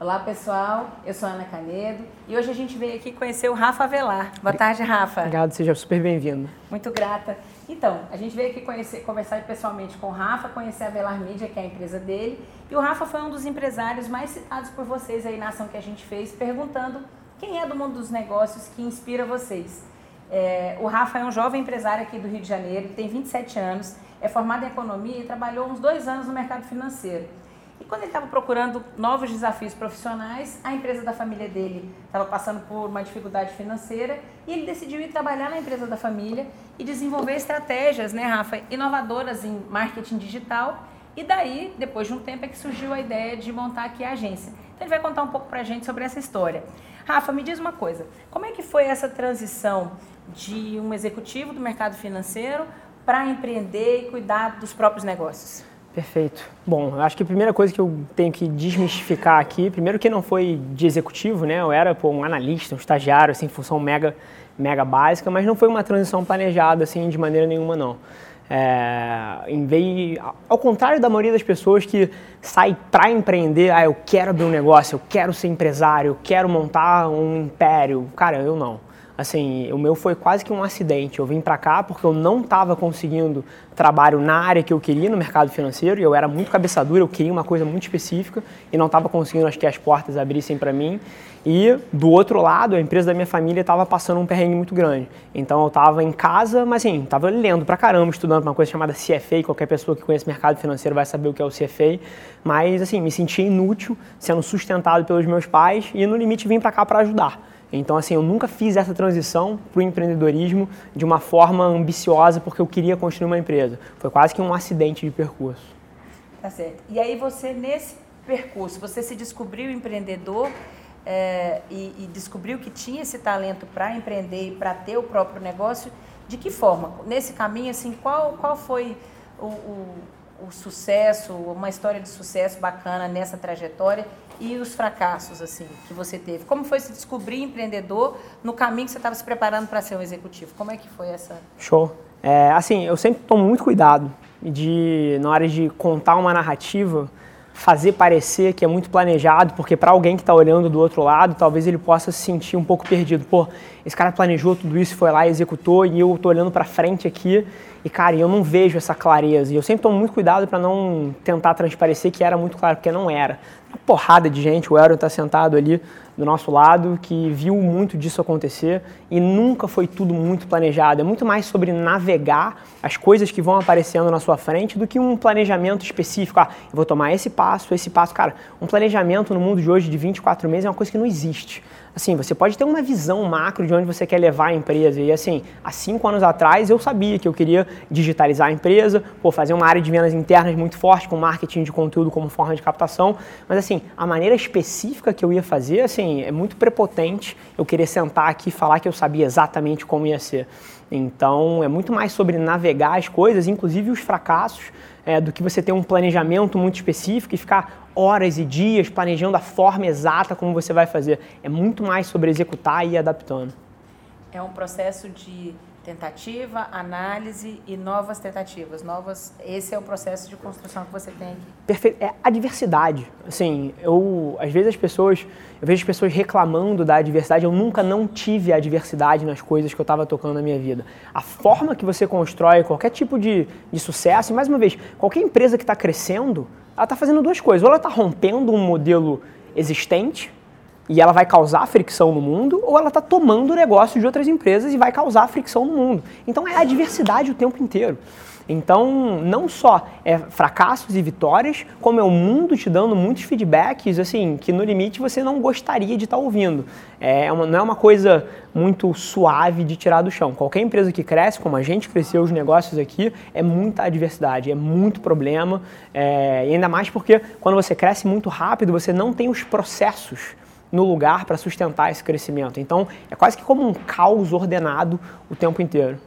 Olá pessoal, eu sou Ana Canedo e hoje a gente veio aqui conhecer o Rafa Avelar. Boa tarde, Rafa. Obrigado, seja super bem-vindo. Muito grata. Então, a gente veio aqui conhecer, conversar pessoalmente com o Rafa, conhecer a Avelar Media, que é a empresa dele. E o Rafa foi um dos empresários mais citados por vocês aí na ação que a gente fez, perguntando quem é do mundo dos negócios que inspira vocês. É, o Rafa é um jovem empresário aqui do Rio de Janeiro, tem 27 anos, é formado em economia e trabalhou uns dois anos no mercado financeiro. E quando ele estava procurando novos desafios profissionais, a empresa da família dele estava passando por uma dificuldade financeira e ele decidiu ir trabalhar na empresa da família e desenvolver estratégias, né, Rafa, inovadoras em marketing digital. E daí, depois de um tempo, é que surgiu a ideia de montar aqui a agência. Então ele vai contar um pouco para a gente sobre essa história. Rafa, me diz uma coisa, como é que foi essa transição de um executivo do mercado financeiro para empreender e cuidar dos próprios negócios? Perfeito. Bom, acho que a primeira coisa que eu tenho que desmistificar aqui, primeiro que não foi de executivo, né? Eu era pô, um analista, um estagiário, assim, função mega, mega básica, mas não foi uma transição planejada, assim, de maneira nenhuma, não. É, em vez, ao contrário da maioria das pessoas que sai para empreender, ah, eu quero abrir um negócio, eu quero ser empresário, eu quero montar um império. Cara, eu não. Assim, o meu foi quase que um acidente. Eu vim para cá porque eu não estava conseguindo trabalho na área que eu queria no mercado financeiro e eu era muito cabeça dura, eu queria uma coisa muito específica e não estava conseguindo acho que as portas abrissem para mim. E do outro lado, a empresa da minha família estava passando um perrengue muito grande. Então eu estava em casa, mas assim, estava lendo para caramba, estudando uma coisa chamada CFA, qualquer pessoa que conhece mercado financeiro vai saber o que é o CFA, mas assim, me sentia inútil, sendo sustentado pelos meus pais e no limite vim para cá para ajudar. Então, assim, eu nunca fiz essa transição para o empreendedorismo de uma forma ambiciosa porque eu queria construir uma empresa. Foi quase que um acidente de percurso. Tá certo. E aí você, nesse percurso, você se descobriu empreendedor é, e, e, descobriu que tinha esse talento para empreender e para ter o próprio negócio. De que forma? Nesse caminho, assim, qual, qual foi o, o, o sucesso, uma história de sucesso bacana nessa trajetória e os fracassos assim que você teve? Como foi se descobrir empreendedor no caminho que você estava se preparando para ser um executivo? Como é que foi essa? Show. É, assim, eu sempre tomo muito cuidado de na hora de contar uma narrativa fazer parecer que é muito planejado, porque para alguém que está olhando do outro lado, talvez ele possa se sentir um pouco perdido. Pô, esse cara planejou tudo isso, foi lá executou, e eu estou olhando para frente aqui, e cara, eu não vejo essa clareza. E eu sempre tomo muito cuidado para não tentar transparecer que era muito claro, porque não era uma porrada de gente, o Aaron está sentado ali do nosso lado, que viu muito disso acontecer e nunca foi tudo muito planejado. É muito mais sobre navegar as coisas que vão aparecendo na sua frente do que um planejamento específico. Ah, eu vou tomar esse passo, esse passo. Cara, um planejamento no mundo de hoje de 24 meses é uma coisa que não existe assim, você pode ter uma visão macro de onde você quer levar a empresa. E assim, há cinco anos atrás eu sabia que eu queria digitalizar a empresa, pô, fazer uma área de vendas internas muito forte, com marketing de conteúdo como forma de captação. Mas assim, a maneira específica que eu ia fazer, assim, é muito prepotente eu querer sentar aqui e falar que eu sabia exatamente como ia ser. Então, é muito mais sobre navegar as coisas, inclusive os fracassos, é, do que você ter um planejamento muito específico e ficar horas e dias planejando a forma exata como você vai fazer. É muito mais sobre executar e ir adaptando. É um processo de tentativa, análise e novas tentativas, novas. Esse é o processo de construção que você tem aqui. Perfeito. É a diversidade. Assim, eu às vezes as pessoas, eu vejo as pessoas reclamando da diversidade. Eu nunca não tive a diversidade nas coisas que eu estava tocando na minha vida. A forma que você constrói qualquer tipo de, de sucesso, e mais uma vez, qualquer empresa que está crescendo, ela está fazendo duas coisas. Ou ela está rompendo um modelo existente e ela vai causar fricção no mundo, ou ela está tomando o negócio de outras empresas e vai causar fricção no mundo. Então é a diversidade o tempo inteiro. Então, não só é fracassos e vitórias, como é o mundo te dando muitos feedbacks, assim, que no limite você não gostaria de estar tá ouvindo. É uma, não é uma coisa muito suave de tirar do chão. Qualquer empresa que cresce, como a gente cresceu os negócios aqui, é muita adversidade, é muito problema, é, e ainda mais porque quando você cresce muito rápido, você não tem os processos no lugar para sustentar esse crescimento. Então, é quase que como um caos ordenado o tempo inteiro.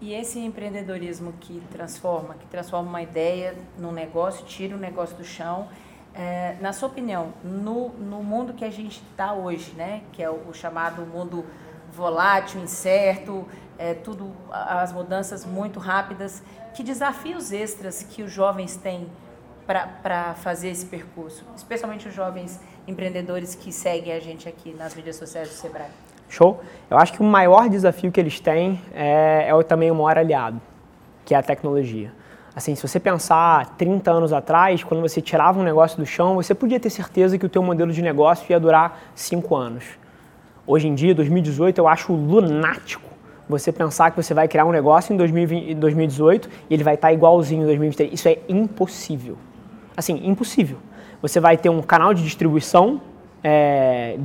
E esse empreendedorismo que transforma, que transforma uma ideia num negócio, tira o negócio do chão, é, na sua opinião, no, no mundo que a gente está hoje, né, que é o, o, chamado mundo volátil, incerto, é, tudo as mudanças muito rápidas, que desafios extras que os jovens têm para fazer esse percurso, especialmente os jovens empreendedores que seguem a gente aqui nas mídias sociais do Sebrae? Show. Eu acho que o maior desafio que eles têm é, é também o maior aliado, que é a tecnologia. Assim, se você pensar 30 anos atrás, quando você tirava um negócio do chão, você podia ter certeza que o teu modelo de negócio ia durar 5 anos. Hoje em dia, 2018, eu acho lunático você pensar que você vai criar um negócio em 2020, 2018 e ele vai estar igualzinho em 2023. Isso é impossível. Assim, impossível. Você vai ter um canal de distribuição é,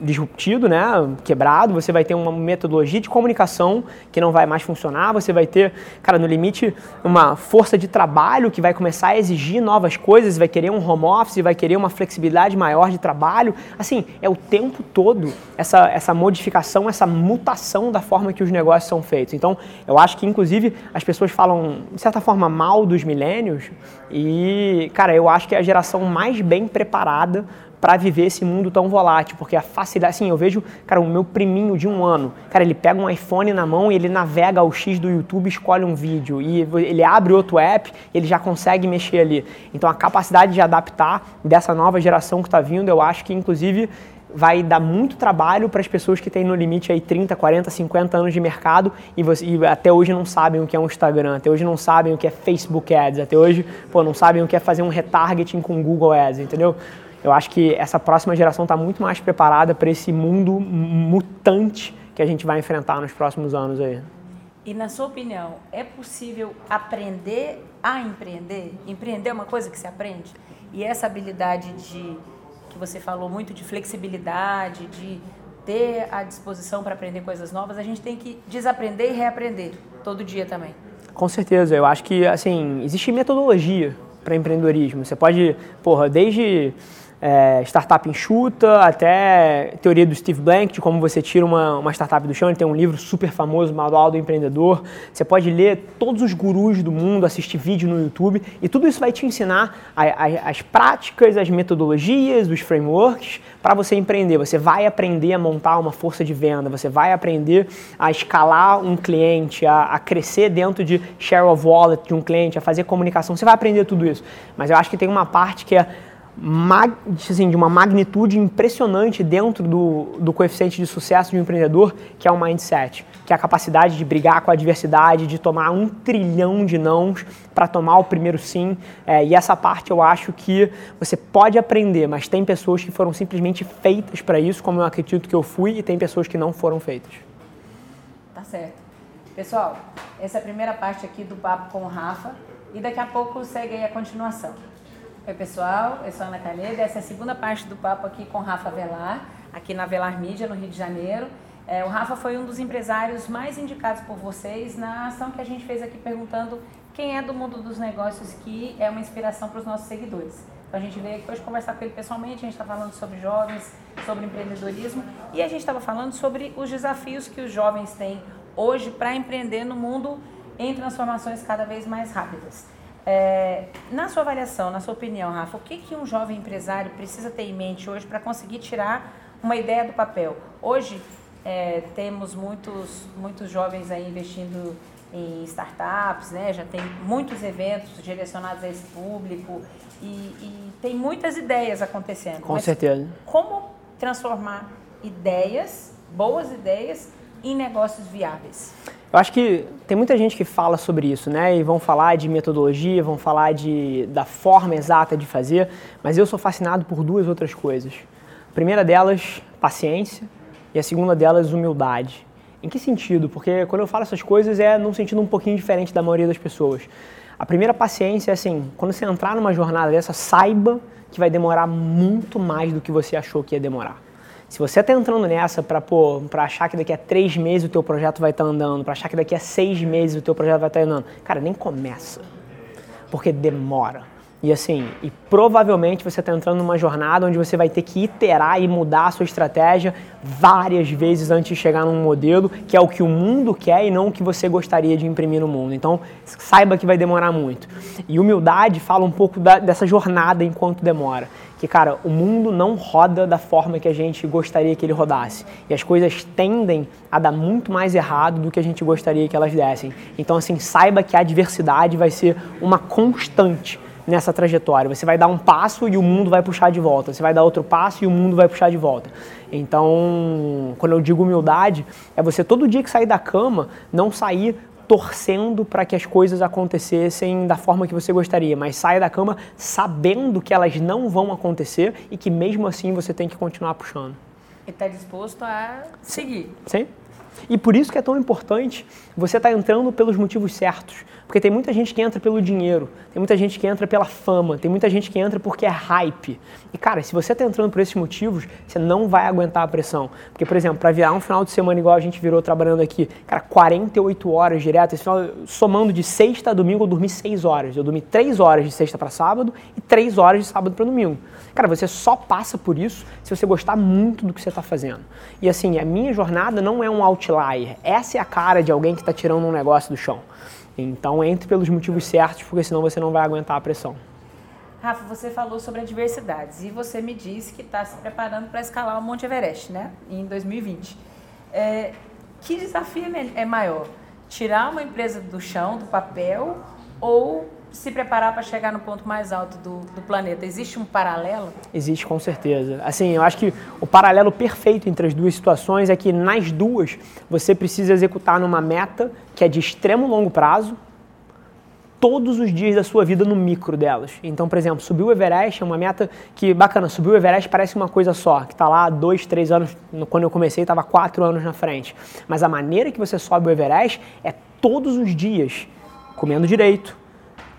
disruptido, né, quebrado, você vai ter uma metodologia de comunicação que não vai mais funcionar, você vai ter, cara, no limite, uma força de trabalho que vai começar a exigir novas coisas, vai querer um home office, vai querer uma flexibilidade maior de trabalho. Assim, é o tempo todo essa, essa modificação, essa mutação da forma que os negócios são feitos. Então, eu acho que, inclusive, as pessoas falam, de certa forma, mal dos milênios e, cara, eu acho que é a geração mais bem preparada para viver esse mundo tão volátil, porque a facilidade, assim, eu vejo, cara, o meu priminho de um ano, cara, ele pega um iPhone na mão e ele navega ao X do YouTube, escolhe um vídeo e ele abre outro app, ele já consegue mexer ali. Então a capacidade de adaptar dessa nova geração que está vindo, eu acho que inclusive vai dar muito trabalho para as pessoas que têm no limite aí 30, 40, 50 anos de mercado e, você, e, até hoje não sabem o que é um Instagram, até hoje não sabem o que é Facebook Ads, até hoje pô, não sabem o que é fazer um retargeting com Google Ads, entendeu? Eu acho que essa próxima geração está muito mais preparada para esse mundo mutante que a gente vai enfrentar nos próximos anos aí. E na sua opinião, é possível aprender a empreender? Empreender é uma coisa que se aprende? E essa habilidade de que você falou muito de flexibilidade, de ter a disposição para aprender coisas novas, a gente tem que desaprender e reaprender todo dia também. Com certeza, eu acho que assim, existe metodologia para empreendedorismo. Você pode, porra, desde é, startup enxuta, até teoria do Steve Blank, de como você tira uma, uma startup do chão. Ele tem um livro super famoso, Manual do Empreendedor. Você pode ler todos os gurus do mundo, assistir vídeo no YouTube, e tudo isso vai te ensinar a, a, as práticas, as metodologias, os frameworks para você empreender. Você vai aprender a montar uma força de venda, você vai aprender a escalar um cliente, a, a crescer dentro de share of wallet de um cliente, a fazer comunicação. Você vai aprender tudo isso. Mas eu acho que tem uma parte que é assim, de uma magnitude impressionante dentro do, do coeficiente de sucesso de um empreendedor, que é o mindset, que é a capacidade de brigar com a adversidade, de tomar um trilhão de nãos para tomar o primeiro sim. É, e essa parte eu acho que você pode aprender, mas tem pessoas que foram simplesmente feitas para isso, como eu acredito que eu fui, e tem pessoas que não foram feitas. Tá certo. Pessoal, essa é a primeira parte aqui do papo com o Rafa, e daqui a pouco segue aí a continuação. Oi, pessoal. Eu sou Ana Caneda. Essa é a segunda parte do papo aqui com Rafa Velar, aqui na Velar Mídia, no Rio de Janeiro. É, o Rafa foi um dos empresários mais indicados por vocês na ação que a gente fez aqui perguntando quem é do mundo dos negócios que é uma inspiração para os nossos seguidores. Então a gente veio aqui hoje conversar com ele pessoalmente, a gente está falando sobre jovens, sobre empreendedorismo e a gente estava falando sobre os desafios que os jovens têm hoje para empreender no mundo em transformações cada vez mais rápidas. É, na sua avaliação, na sua opinião, Rafa, o que, que um jovem empresário precisa ter em mente hoje para conseguir tirar uma ideia do papel? Hoje é, temos muitos, muitos jovens aí investindo em startups, né? já tem muitos eventos direcionados a esse público e, e tem muitas ideias acontecendo. Com certeza. Como transformar ideias, boas ideias, em negócios viáveis? Eu acho que tem muita gente que fala sobre isso, né? E vão falar de metodologia, vão falar de, da forma exata de fazer, mas eu sou fascinado por duas outras coisas. A primeira delas, paciência, e a segunda delas, humildade. Em que sentido? Porque quando eu falo essas coisas é num sentido um pouquinho diferente da maioria das pessoas. A primeira paciência é assim, quando você entrar numa jornada dessa, saiba que vai demorar muito mais do que você achou que ia demorar. Se você está entrando nessa para achar que daqui a três meses o teu projeto vai estar tá andando, para achar que daqui a seis meses o teu projeto vai estar tá andando, cara, nem começa, porque demora. E assim, e provavelmente você está entrando numa jornada onde você vai ter que iterar e mudar a sua estratégia várias vezes antes de chegar num modelo que é o que o mundo quer e não o que você gostaria de imprimir no mundo. Então, saiba que vai demorar muito. E humildade fala um pouco da, dessa jornada enquanto demora que, cara, o mundo não roda da forma que a gente gostaria que ele rodasse. E as coisas tendem a dar muito mais errado do que a gente gostaria que elas dessem. Então, assim, saiba que a adversidade vai ser uma constante nessa trajetória. Você vai dar um passo e o mundo vai puxar de volta. Você vai dar outro passo e o mundo vai puxar de volta. Então, quando eu digo humildade, é você todo dia que sair da cama, não sair torcendo para que as coisas acontecessem da forma que você gostaria, mas saia da cama sabendo que elas não vão acontecer e que mesmo assim você tem que continuar puxando. E está disposto a seguir. Sim. E por isso que é tão importante você estar tá entrando pelos motivos certos. Porque tem muita gente que entra pelo dinheiro, tem muita gente que entra pela fama, tem muita gente que entra porque é hype. E cara, se você está entrando por esses motivos, você não vai aguentar a pressão. Porque, por exemplo, para virar um final de semana igual a gente virou trabalhando aqui, cara, 48 horas direto, esse final, somando de sexta a domingo, eu dormi 6 horas. Eu dormi 3 horas de sexta para sábado e 3 horas de sábado para domingo. Cara, você só passa por isso se você gostar muito do que você está fazendo. E assim, a minha jornada não é um outlier. Essa é a cara de alguém que está tirando um negócio do chão. Então entre pelos motivos certos, porque senão você não vai aguentar a pressão. Rafa, você falou sobre adversidades e você me disse que está se preparando para escalar o Monte Everest, né? Em 2020. É, que desafio é, é maior? Tirar uma empresa do chão, do papel, ou se preparar para chegar no ponto mais alto do, do, planeta? Existe um paralelo? Existe, com certeza. Assim, eu acho que o paralelo perfeito entre as duas situações é que nas duas você precisa executar numa meta que é de extremo longo prazo, todos os dias da sua vida no micro delas. Então, por exemplo, subir o Everest é uma meta que, bacana, subir o Everest parece uma coisa só, que está lá dois, três anos, quando eu comecei estava quatro anos na frente. Mas a maneira que você sobe o Everest é todos os dias, comendo direito,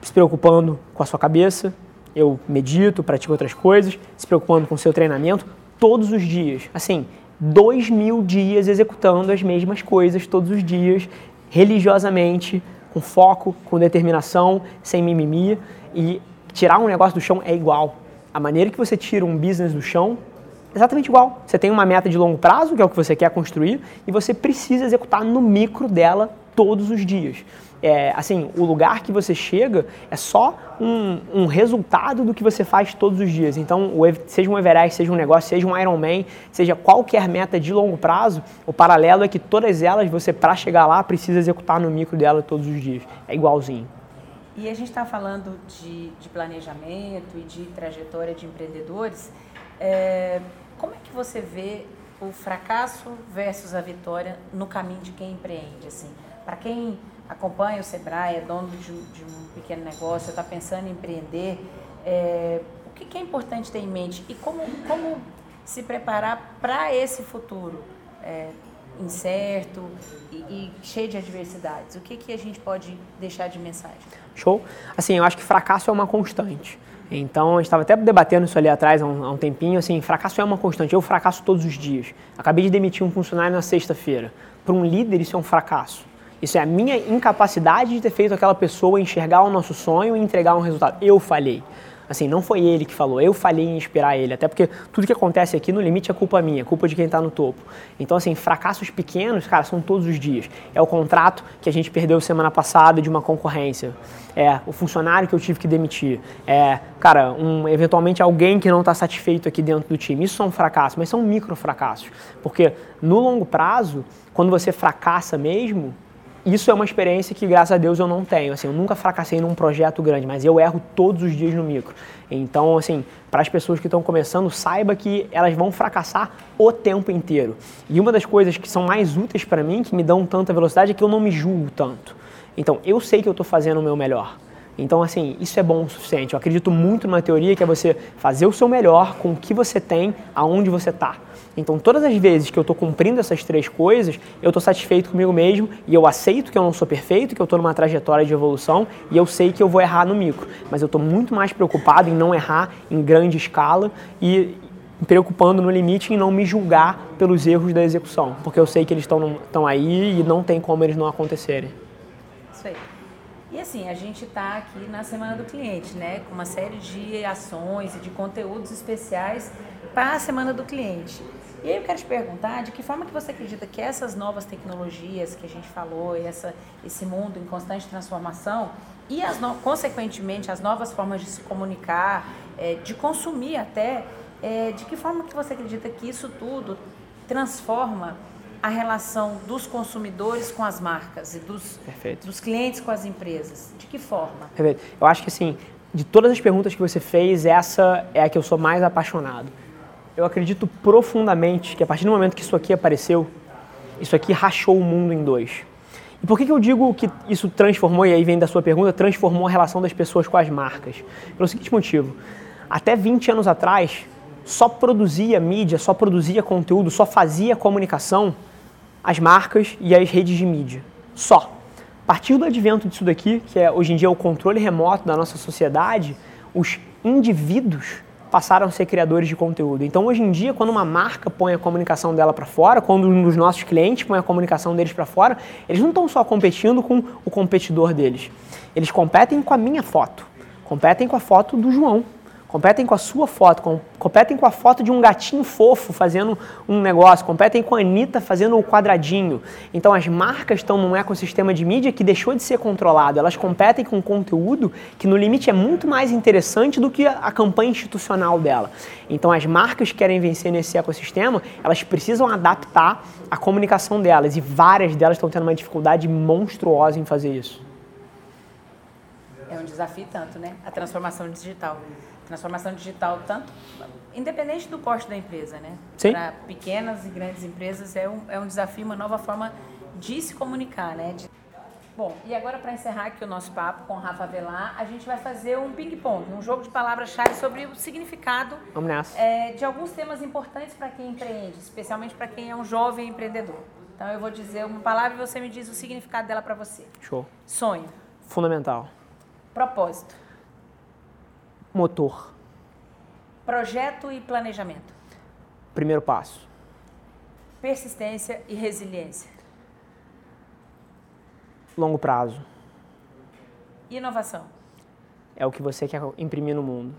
se preocupando com a sua cabeça, eu medito, pratico outras coisas, se preocupando com o seu treinamento todos os dias. Assim, dois mil dias executando as mesmas coisas todos os dias, religiosamente, com foco, com determinação, sem mimimi. E tirar um negócio do chão é igual. A maneira que você tira um business do chão é exatamente igual. Você tem uma meta de longo prazo, que é o que você quer construir, e você precisa executar no micro dela todos os dias é, assim, o lugar que você chega é só um, um, resultado do que você faz todos os dias. Então, o, seja um Everest, seja um negócio, seja um Ironman, seja qualquer meta de longo prazo, o paralelo é que todas elas, você para chegar lá, precisa executar no micro dela todos os dias. É igualzinho. E a gente está falando de, de, planejamento e de trajetória de empreendedores. É, como é que você vê o fracasso versus a vitória no caminho de quem empreende? Assim, para quem acompanha o Sebrae, é dono de, de um pequeno negócio, está pensando em empreender, é, o que, que, é importante ter em mente e como, como se preparar para esse futuro é, incerto e, e, cheio de adversidades? O que, que a gente pode deixar de mensagem? Show. Assim, eu acho que fracasso é uma constante. Então, a gente estava até debatendo isso ali atrás há um, há um, tempinho, assim, fracasso é uma constante. Eu fracasso todos os dias. Acabei de demitir um funcionário na sexta-feira. Para um líder, isso é um fracasso. Isso é a minha incapacidade de ter feito aquela pessoa enxergar o nosso sonho e entregar um resultado. Eu falhei. Assim, não foi ele que falou, eu falhei em inspirar ele. Até porque tudo que acontece aqui, no limite, é culpa minha, culpa de quem está no topo. Então, assim, fracassos pequenos, cara, são todos os dias. É o contrato que a gente perdeu semana passada de uma concorrência. É o funcionário que eu tive que demitir. É, cara, um, eventualmente alguém que não está satisfeito aqui dentro do time. Isso são fracassos, mas são micro fracassos. Porque no longo prazo, quando você fracassa mesmo, isso é uma experiência que, graças a Deus, eu não tenho. Assim, eu nunca fracassei num projeto grande, mas eu erro todos os dias no micro. Então, assim, para as pessoas que estão começando, saiba que elas vão fracassar o tempo inteiro. E uma das coisas que são mais úteis para mim, que me dão tanta velocidade, é que eu não me julgo tanto. Então, eu sei que eu estou fazendo o meu melhor. Então, assim, isso é bom o suficiente. Eu acredito muito numa teoria que é você fazer o seu melhor com o que você tem, aonde você está. Então, todas as vezes que eu estou cumprindo essas três coisas, eu estou satisfeito comigo mesmo e eu aceito que eu não sou perfeito, que eu estou numa trajetória de evolução e eu sei que eu vou errar no micro. Mas eu estou muito mais preocupado em não errar em grande escala e preocupando no limite em não me julgar pelos erros da execução, porque eu sei que eles estão aí e não tem como eles não acontecerem. E assim, a gente está aqui na Semana do Cliente, né? Com uma série de ações e de conteúdos especiais para a Semana do Cliente. E aí eu quero te perguntar de que forma que você acredita que essas novas tecnologias que a gente falou, essa, esse mundo em constante transformação e as no, consequentemente as novas formas de se comunicar, é, de consumir até, é, de que forma que você acredita que isso tudo transforma a relação dos consumidores com as marcas e dos, dos clientes com as empresas? De que forma? Perfeito. Eu acho que assim, de todas as perguntas que você fez, essa é a que eu sou mais apaixonado. Eu acredito profundamente que a partir do momento que isso aqui apareceu, isso aqui rachou o mundo em dois. E por que, que eu digo que isso transformou, e aí vem da sua pergunta, transformou a relação das pessoas com as marcas? Pelo seguinte motivo. Até 20 anos atrás, só produzia mídia, só produzia conteúdo, só fazia comunicação as marcas e as redes de mídia. Só. A partir do advento disso daqui, que é hoje em dia o controle remoto da nossa sociedade, os indivíduos passaram a ser criadores de conteúdo. Então, hoje em dia, quando uma marca põe a comunicação dela para fora, quando um dos nossos clientes põe a comunicação deles para fora, eles não estão só competindo com o competidor deles. Eles competem com a minha foto, competem com a foto do João, competem com a sua foto, competem com a foto de um gatinho fofo fazendo um negócio, competem com a Anitta fazendo o quadradinho. Então as marcas estão num ecossistema de mídia que deixou de ser controlado, elas competem com conteúdo que no limite é muito mais interessante do que a, a campanha institucional dela. Então as marcas que querem vencer nesse ecossistema, elas precisam adaptar a comunicação delas e várias delas estão tendo uma dificuldade monstruosa em fazer isso. É um desafio tanto, né? A transformação digital transformação digital, tanto independente do porte da empresa, né? Para pequenas e grandes empresas é um, é um desafio, uma nova forma de se comunicar, né? De... Bom, e agora para encerrar aqui o nosso papo com Rafa Velar, a gente vai fazer um ping-pong, um jogo de palavras-chave sobre o significado é, de alguns temas importantes para quem empreende, especialmente para quem é um jovem empreendedor. Então eu vou dizer uma palavra e você me diz o significado dela para você. Show. Sonho. Fundamental. Propósito motor? Projeto e planejamento. Primeiro passo. Persistência e resiliência. Longo prazo. Inovação. É o que você quer imprimir no mundo.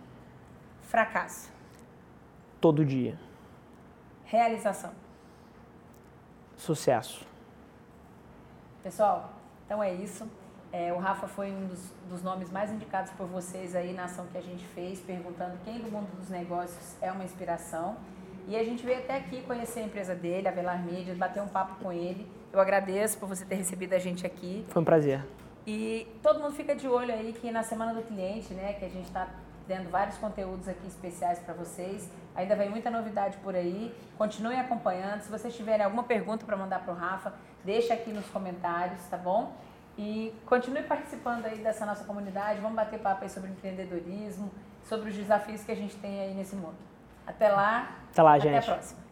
Fracasso. Todo dia. Realização. Sucesso. Pessoal, então é isso. É, o Rafa foi um dos, dos, nomes mais indicados por vocês aí na ação que a gente fez, perguntando quem do mundo dos negócios é uma inspiração. E a gente veio até aqui conhecer a empresa dele, a Velar Media, bater um papo com ele. Eu agradeço por você ter recebido a gente aqui. Foi um prazer. E todo mundo fica de olho aí que na Semana do Cliente, né, que a gente está tendo vários conteúdos aqui especiais para vocês. Ainda vem muita novidade por aí. Continuem acompanhando. Se vocês tiverem alguma pergunta para mandar para o Rafa, deixa aqui nos comentários, tá bom? E continue participando aí dessa nossa comunidade. Vamos bater papo aí sobre empreendedorismo, sobre os desafios que a gente tem aí nesse mundo. Até lá. Até lá, gente. Até a próxima.